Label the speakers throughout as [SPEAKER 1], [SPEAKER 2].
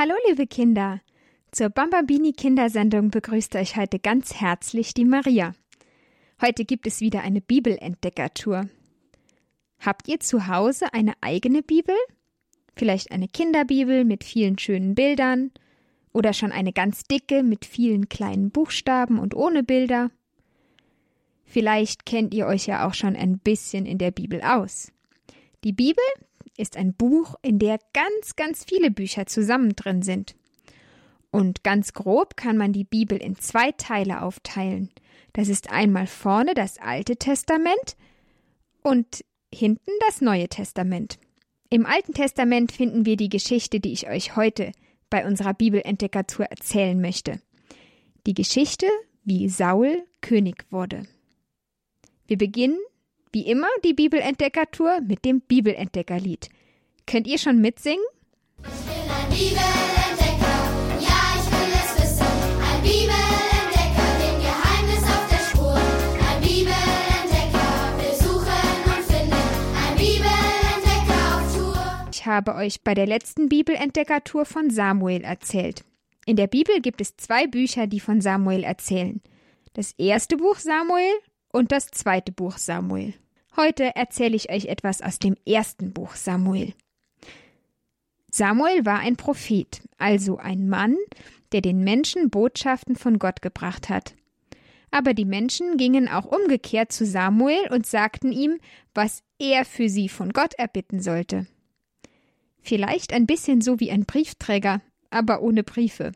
[SPEAKER 1] Hallo, liebe Kinder! Zur Bambambini Kindersendung begrüßt euch heute ganz herzlich die Maria. Heute gibt es wieder eine Bibelentdeckertour. Habt ihr zu Hause eine eigene Bibel? Vielleicht eine Kinderbibel mit vielen schönen Bildern oder schon eine ganz dicke mit vielen kleinen Buchstaben und ohne Bilder? Vielleicht kennt ihr euch ja auch schon ein bisschen in der Bibel aus. Die Bibel ist ein Buch, in der ganz, ganz viele Bücher zusammen drin sind. Und ganz grob kann man die Bibel in zwei Teile aufteilen. Das ist einmal vorne das Alte Testament und hinten das Neue Testament. Im Alten Testament finden wir die Geschichte, die ich euch heute bei unserer Bibelentdeckertour erzählen möchte. Die Geschichte, wie Saul König wurde. Wir beginnen, wie immer, die Bibelentdeckertour mit dem Bibelentdeckerlied. Könnt ihr schon mitsingen?
[SPEAKER 2] Ich bin ein Bibelentdecker, ja, ich will es wissen. Ein Bibelentdecker, dem Geheimnis auf der Spur. Ein Bibelentdecker, will suchen und finden. Ein Bibelentdecker auf Tour.
[SPEAKER 1] Ich habe euch bei der letzten Bibelentdeckertour von Samuel erzählt. In der Bibel gibt es zwei Bücher, die von Samuel erzählen. Das erste Buch Samuel und das zweite Buch Samuel. Heute erzähle ich euch etwas aus dem ersten Buch Samuel. Samuel war ein Prophet, also ein Mann, der den Menschen Botschaften von Gott gebracht hat. Aber die Menschen gingen auch umgekehrt zu Samuel und sagten ihm, was er für sie von Gott erbitten sollte. Vielleicht ein bisschen so wie ein Briefträger, aber ohne Briefe.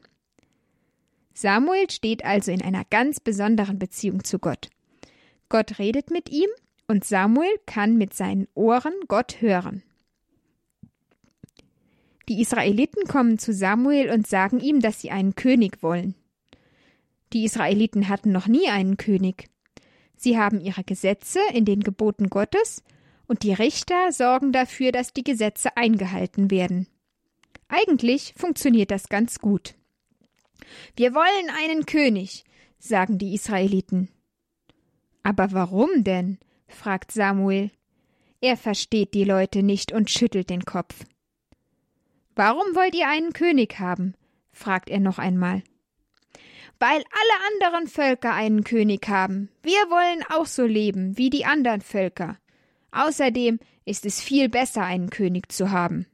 [SPEAKER 1] Samuel steht also in einer ganz besonderen Beziehung zu Gott. Gott redet mit ihm und Samuel kann mit seinen Ohren Gott hören. Die Israeliten kommen zu Samuel und sagen ihm, dass sie einen König wollen. Die Israeliten hatten noch nie einen König. Sie haben ihre Gesetze in den Geboten Gottes und die Richter sorgen dafür, dass die Gesetze eingehalten werden. Eigentlich funktioniert das ganz gut. Wir wollen einen König, sagen die Israeliten. Aber warum denn? fragt Samuel. Er versteht die Leute nicht und schüttelt den Kopf. Warum wollt ihr einen König haben? fragt er noch einmal. Weil alle anderen Völker einen König haben. Wir wollen auch so leben wie die anderen Völker. Außerdem ist es viel besser, einen König zu haben.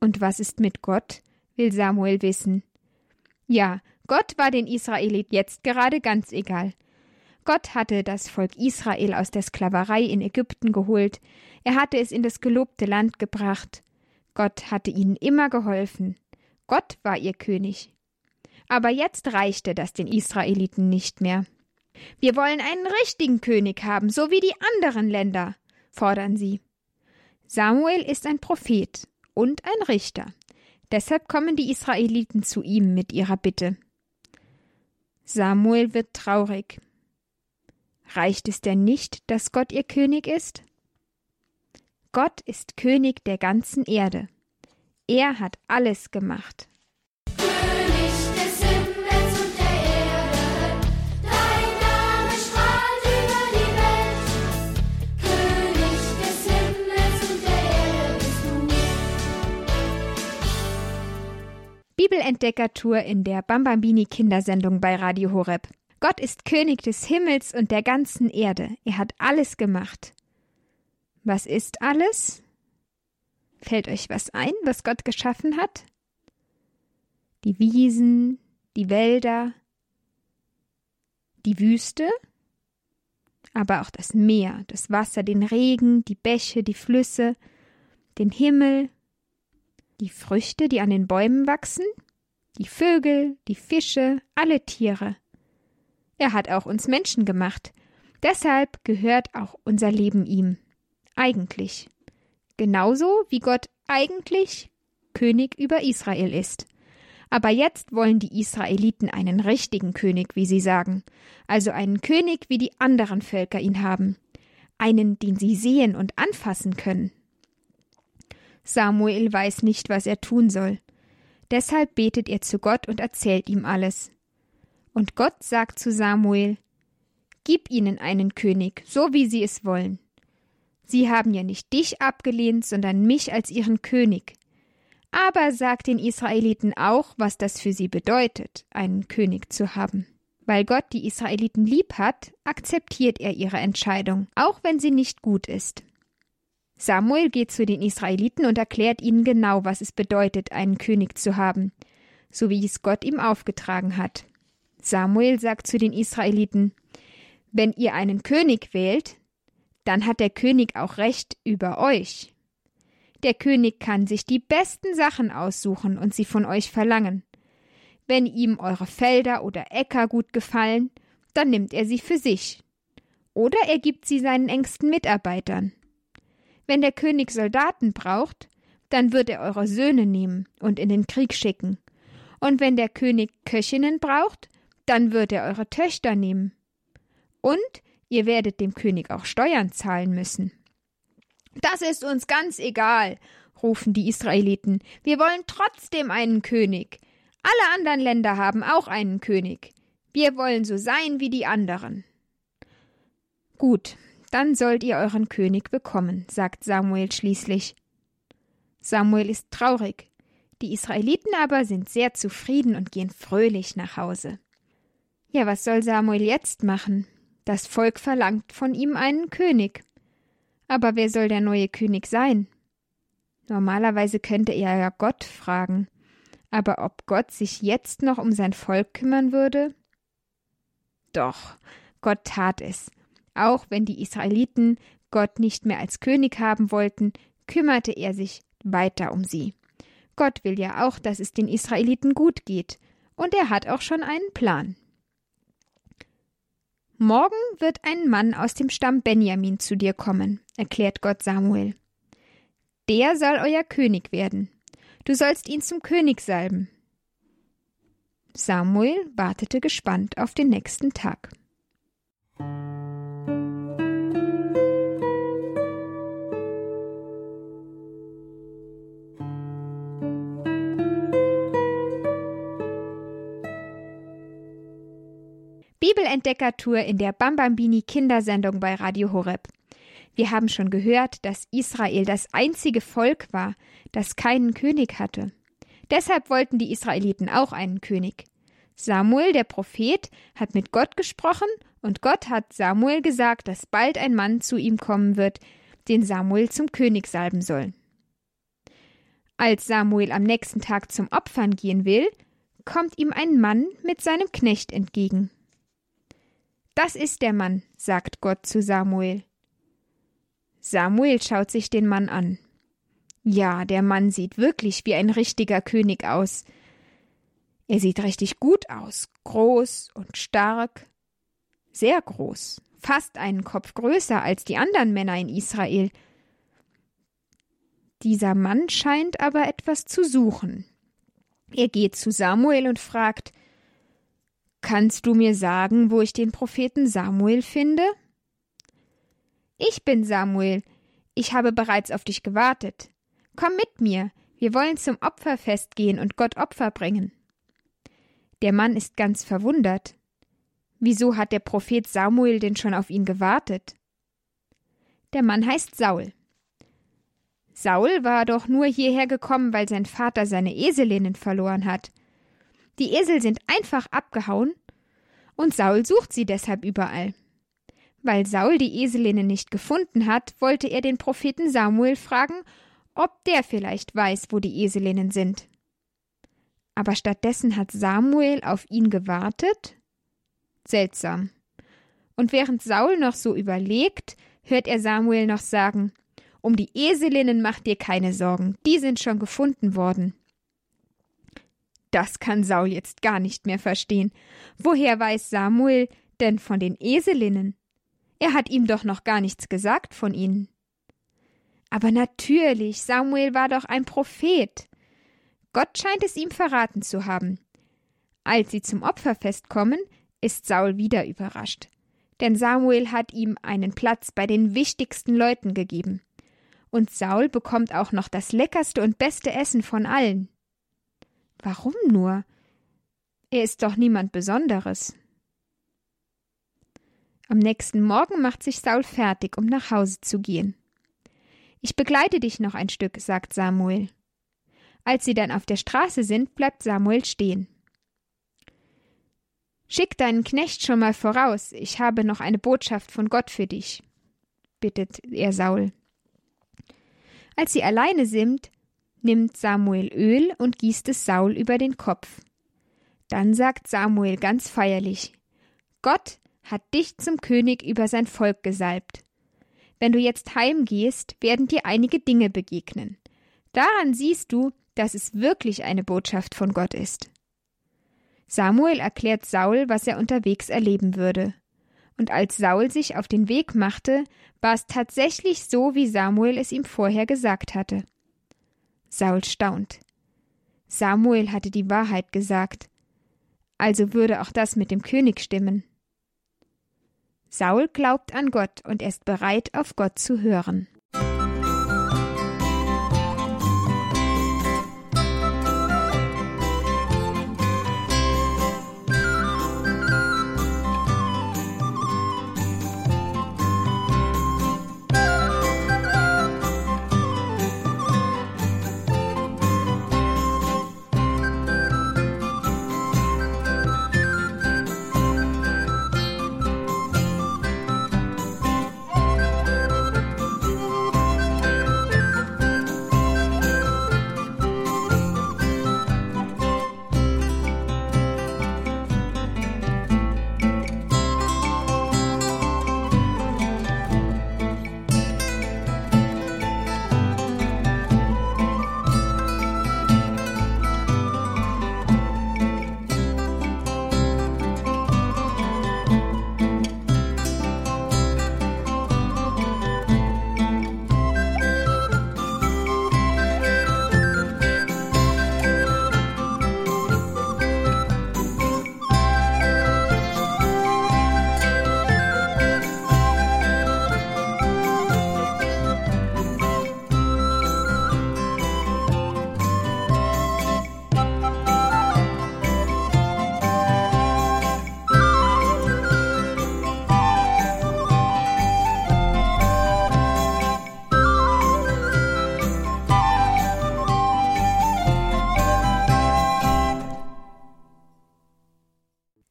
[SPEAKER 1] Und was ist mit Gott? will Samuel wissen. Ja, Gott war den Israelit jetzt gerade ganz egal. Gott hatte das Volk Israel aus der Sklaverei in Ägypten geholt, er hatte es in das gelobte Land gebracht. Gott hatte ihnen immer geholfen. Gott war ihr König. Aber jetzt reichte das den Israeliten nicht mehr. Wir wollen einen richtigen König haben, so wie die anderen Länder, fordern sie. Samuel ist ein Prophet und ein Richter. Deshalb kommen die Israeliten zu ihm mit ihrer Bitte. Samuel wird traurig. Reicht es denn nicht, dass Gott ihr König ist? Gott ist König der ganzen Erde. Er hat alles gemacht. Bibelentdeckertour in der Bambambini Kindersendung bei Radio Horeb. Gott ist König des Himmels und der ganzen Erde. Er hat alles gemacht. Was ist alles? Fällt euch was ein, was Gott geschaffen hat? Die Wiesen, die Wälder, die Wüste, aber auch das Meer, das Wasser, den Regen, die Bäche, die Flüsse, den Himmel, die Früchte, die an den Bäumen wachsen, die Vögel, die Fische, alle Tiere. Er hat auch uns Menschen gemacht. Deshalb gehört auch unser Leben ihm. Eigentlich. Genauso wie Gott eigentlich König über Israel ist. Aber jetzt wollen die Israeliten einen richtigen König, wie sie sagen, also einen König, wie die anderen Völker ihn haben, einen, den sie sehen und anfassen können. Samuel weiß nicht, was er tun soll. Deshalb betet er zu Gott und erzählt ihm alles. Und Gott sagt zu Samuel Gib ihnen einen König, so wie sie es wollen. Sie haben ja nicht dich abgelehnt, sondern mich als ihren König. aber sagt den Israeliten auch, was das für sie bedeutet, einen König zu haben. Weil Gott die Israeliten lieb hat, akzeptiert er ihre Entscheidung, auch wenn sie nicht gut ist. Samuel geht zu den Israeliten und erklärt ihnen genau, was es bedeutet, einen König zu haben, so wie es Gott ihm aufgetragen hat. Samuel sagt zu den Israeliten Wenn ihr einen König wählt, dann hat der König auch Recht über euch. Der König kann sich die besten Sachen aussuchen und sie von euch verlangen. Wenn ihm eure Felder oder Äcker gut gefallen, dann nimmt er sie für sich. Oder er gibt sie seinen engsten Mitarbeitern. Wenn der König Soldaten braucht, dann wird er eure Söhne nehmen und in den Krieg schicken. Und wenn der König Köchinnen braucht, dann wird er eure Töchter nehmen. Und ihr werdet dem König auch Steuern zahlen müssen. Das ist uns ganz egal, rufen die Israeliten. Wir wollen trotzdem einen König. Alle anderen Länder haben auch einen König. Wir wollen so sein wie die anderen. Gut, dann sollt ihr euren König bekommen, sagt Samuel schließlich. Samuel ist traurig. Die Israeliten aber sind sehr zufrieden und gehen fröhlich nach Hause. Ja, was soll Samuel jetzt machen? Das Volk verlangt von ihm einen König. Aber wer soll der neue König sein? Normalerweise könnte er ja Gott fragen. Aber ob Gott sich jetzt noch um sein Volk kümmern würde? Doch, Gott tat es. Auch wenn die Israeliten Gott nicht mehr als König haben wollten, kümmerte er sich weiter um sie. Gott will ja auch, dass es den Israeliten gut geht, und er hat auch schon einen Plan. Morgen wird ein Mann aus dem Stamm Benjamin zu dir kommen, erklärt Gott Samuel. Der soll euer König werden. Du sollst ihn zum König salben. Samuel wartete gespannt auf den nächsten Tag. Bibelentdeckertour in der Bambambini Kindersendung bei Radio Horeb. Wir haben schon gehört, dass Israel das einzige Volk war, das keinen König hatte. Deshalb wollten die Israeliten auch einen König. Samuel, der Prophet, hat mit Gott gesprochen und Gott hat Samuel gesagt, dass bald ein Mann zu ihm kommen wird, den Samuel zum König salben soll. Als Samuel am nächsten Tag zum Opfern gehen will, kommt ihm ein Mann mit seinem Knecht entgegen. Das ist der Mann, sagt Gott zu Samuel. Samuel schaut sich den Mann an. Ja, der Mann sieht wirklich wie ein richtiger König aus. Er sieht richtig gut aus, groß und stark, sehr groß, fast einen Kopf größer als die anderen Männer in Israel. Dieser Mann scheint aber etwas zu suchen. Er geht zu Samuel und fragt Kannst du mir sagen, wo ich den Propheten Samuel finde? Ich bin Samuel. Ich habe bereits auf dich gewartet. Komm mit mir. Wir wollen zum Opferfest gehen und Gott Opfer bringen. Der Mann ist ganz verwundert. Wieso hat der Prophet Samuel denn schon auf ihn gewartet? Der Mann heißt Saul. Saul war doch nur hierher gekommen, weil sein Vater seine Eselinnen verloren hat. Die Esel sind einfach abgehauen, und Saul sucht sie deshalb überall. Weil Saul die Eselinnen nicht gefunden hat, wollte er den Propheten Samuel fragen, ob der vielleicht weiß, wo die Eselinnen sind. Aber stattdessen hat Samuel auf ihn gewartet? Seltsam. Und während Saul noch so überlegt, hört er Samuel noch sagen, um die Eselinnen macht dir keine Sorgen, die sind schon gefunden worden. Das kann Saul jetzt gar nicht mehr verstehen. Woher weiß Samuel denn von den Eselinnen? Er hat ihm doch noch gar nichts gesagt von ihnen. Aber natürlich, Samuel war doch ein Prophet. Gott scheint es ihm verraten zu haben. Als sie zum Opferfest kommen, ist Saul wieder überrascht. Denn Samuel hat ihm einen Platz bei den wichtigsten Leuten gegeben. Und Saul bekommt auch noch das leckerste und beste Essen von allen. Warum nur? Er ist doch niemand Besonderes. Am nächsten Morgen macht sich Saul fertig, um nach Hause zu gehen. Ich begleite dich noch ein Stück, sagt Samuel. Als sie dann auf der Straße sind, bleibt Samuel stehen. Schick deinen Knecht schon mal voraus, ich habe noch eine Botschaft von Gott für dich, bittet er Saul. Als sie alleine sind, nimmt Samuel Öl und gießt es Saul über den Kopf. Dann sagt Samuel ganz feierlich Gott hat dich zum König über sein Volk gesalbt. Wenn du jetzt heimgehst, werden dir einige Dinge begegnen. Daran siehst du, dass es wirklich eine Botschaft von Gott ist. Samuel erklärt Saul, was er unterwegs erleben würde. Und als Saul sich auf den Weg machte, war es tatsächlich so, wie Samuel es ihm vorher gesagt hatte. Saul staunt. Samuel hatte die Wahrheit gesagt. Also würde auch das mit dem König stimmen. Saul glaubt an Gott und er ist bereit, auf Gott zu hören.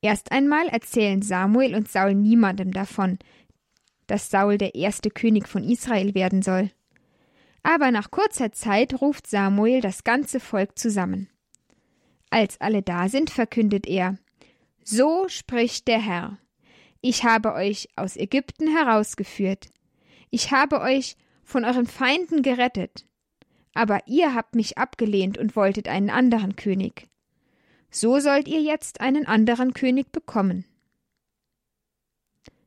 [SPEAKER 1] Erst einmal erzählen Samuel und Saul niemandem davon, dass Saul der erste König von Israel werden soll. Aber nach kurzer Zeit ruft Samuel das ganze Volk zusammen. Als alle da sind, verkündet er So spricht der Herr. Ich habe euch aus Ägypten herausgeführt. Ich habe euch von euren Feinden gerettet. Aber ihr habt mich abgelehnt und wolltet einen anderen König. So sollt ihr jetzt einen anderen König bekommen.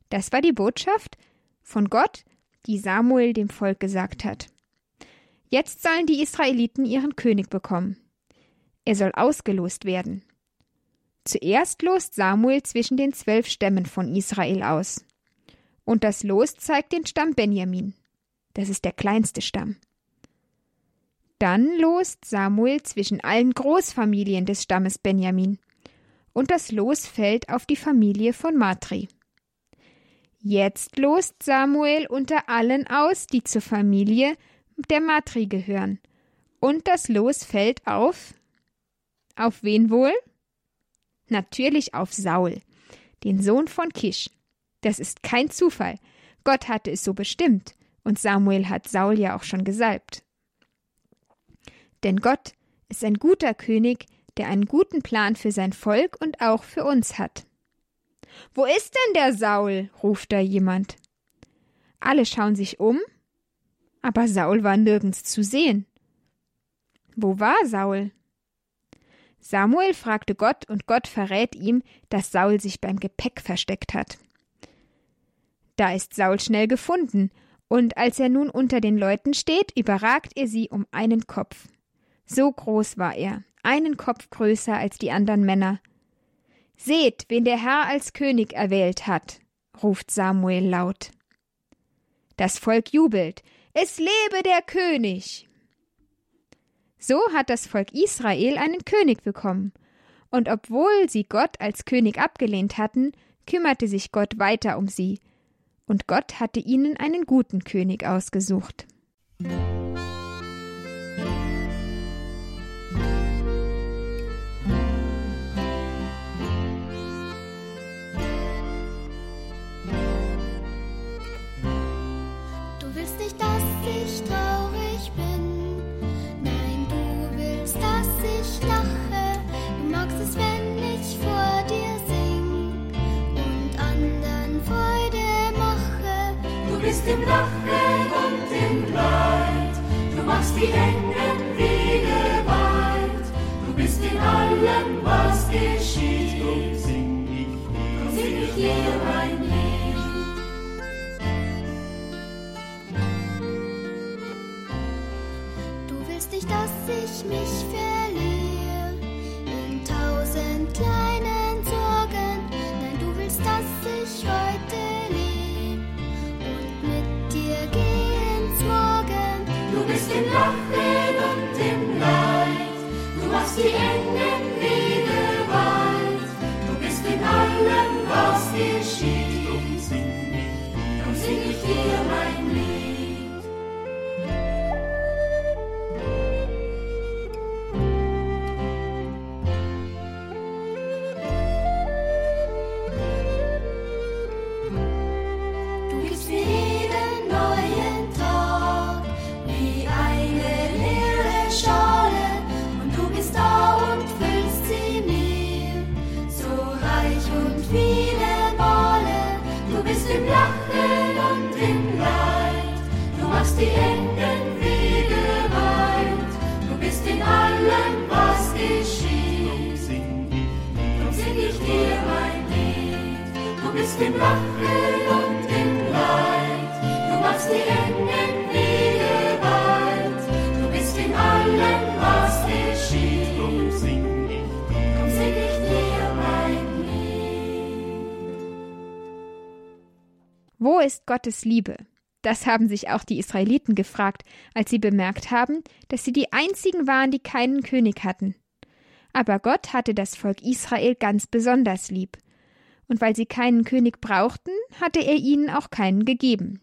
[SPEAKER 1] Das war die Botschaft von Gott, die Samuel dem Volk gesagt hat. Jetzt sollen die Israeliten ihren König bekommen. Er soll ausgelost werden. Zuerst lost Samuel zwischen den zwölf Stämmen von Israel aus. Und das Los zeigt den Stamm Benjamin. Das ist der kleinste Stamm. Dann lost Samuel zwischen allen Großfamilien des Stammes Benjamin. Und das Los fällt auf die Familie von Matri. Jetzt lost Samuel unter allen aus, die zur Familie der Matri gehören. Und das Los fällt auf. Auf wen wohl? Natürlich auf Saul, den Sohn von Kisch. Das ist kein Zufall. Gott hatte es so bestimmt. Und Samuel hat Saul ja auch schon gesalbt. Denn Gott ist ein guter König, der einen guten Plan für sein Volk und auch für uns hat. Wo ist denn der Saul? ruft da jemand. Alle schauen sich um, aber Saul war nirgends zu sehen. Wo war Saul? Samuel fragte Gott und Gott verrät ihm, dass Saul sich beim Gepäck versteckt hat. Da ist Saul schnell gefunden, und als er nun unter den Leuten steht, überragt er sie um einen Kopf. So groß war er, einen Kopf größer als die anderen Männer. Seht, wen der Herr als König erwählt hat, ruft Samuel laut. Das Volk jubelt, es lebe der König. So hat das Volk Israel einen König bekommen, und obwohl sie Gott als König abgelehnt hatten, kümmerte sich Gott weiter um sie, und Gott hatte ihnen einen guten König ausgesucht.
[SPEAKER 3] Bist im Lachen und im Leid, du machst die engen Wege weit. Du bist in allem, was geschieht, drum sing ich dir, drum sing ich dir mein Lied.
[SPEAKER 2] Du willst nicht, dass ich mich verliere
[SPEAKER 3] Lied. Du bist im Lachen und im Leid, du machst die engen Wege weit. Du bist in allem, was geschieht, drum sing ich dir, drum sing ich dir mein Lied.
[SPEAKER 1] Wo ist Gottes Liebe? Das haben sich auch die Israeliten gefragt, als sie bemerkt haben, dass sie die einzigen waren, die keinen König hatten. Aber Gott hatte das Volk Israel ganz besonders lieb. Und weil sie keinen König brauchten, hatte er ihnen auch keinen gegeben.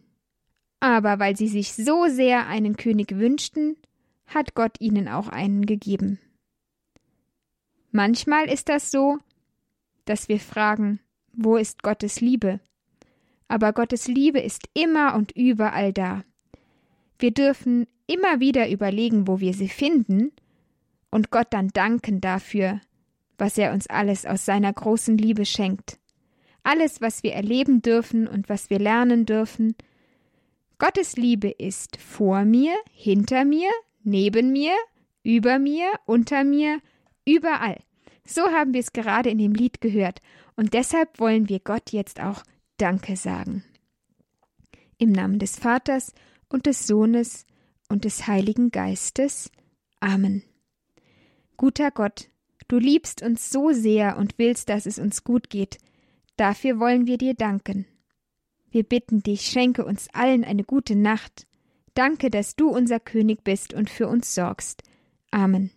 [SPEAKER 1] Aber weil sie sich so sehr einen König wünschten, hat Gott ihnen auch einen gegeben. Manchmal ist das so, dass wir fragen, wo ist Gottes Liebe? aber Gottes Liebe ist immer und überall da. Wir dürfen immer wieder überlegen, wo wir sie finden, und Gott dann danken dafür, was er uns alles aus seiner großen Liebe schenkt. Alles, was wir erleben dürfen und was wir lernen dürfen. Gottes Liebe ist vor mir, hinter mir, neben mir, über mir, unter mir, überall. So haben wir es gerade in dem Lied gehört, und deshalb wollen wir Gott jetzt auch Danke sagen. Im Namen des Vaters und des Sohnes und des Heiligen Geistes. Amen. Guter Gott, du liebst uns so sehr und willst, dass es uns gut geht. Dafür wollen wir dir danken. Wir bitten dich, schenke uns allen eine gute Nacht. Danke, dass du unser König bist und für uns sorgst. Amen.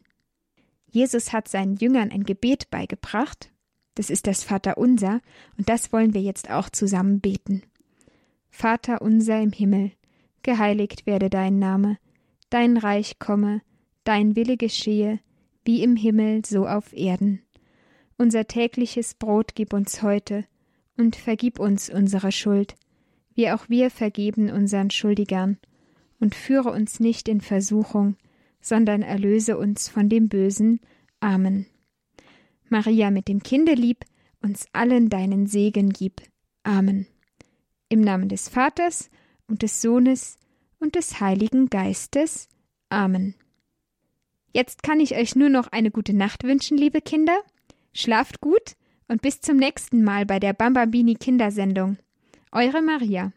[SPEAKER 1] Jesus hat seinen Jüngern ein Gebet beigebracht, das ist das Vaterunser, und das wollen wir jetzt auch zusammen beten. Vater unser im Himmel, geheiligt werde dein Name, dein Reich komme, dein Wille geschehe, wie im Himmel so auf Erden. Unser tägliches Brot gib uns heute, und vergib uns unsere Schuld, wie auch wir vergeben unseren Schuldigern, und führe uns nicht in Versuchung, sondern erlöse uns von dem Bösen. Amen. Maria mit dem Kinde lieb, uns allen deinen Segen gib. Amen. Im Namen des Vaters und des Sohnes und des Heiligen Geistes. Amen. Jetzt kann ich euch nur noch eine gute Nacht wünschen, liebe Kinder. Schlaft gut und bis zum nächsten Mal bei der Bambambini Kindersendung. Eure Maria.